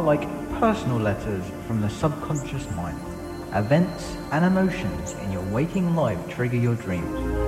are like personal letters from the subconscious mind. Events and emotions in your waking life trigger your dreams.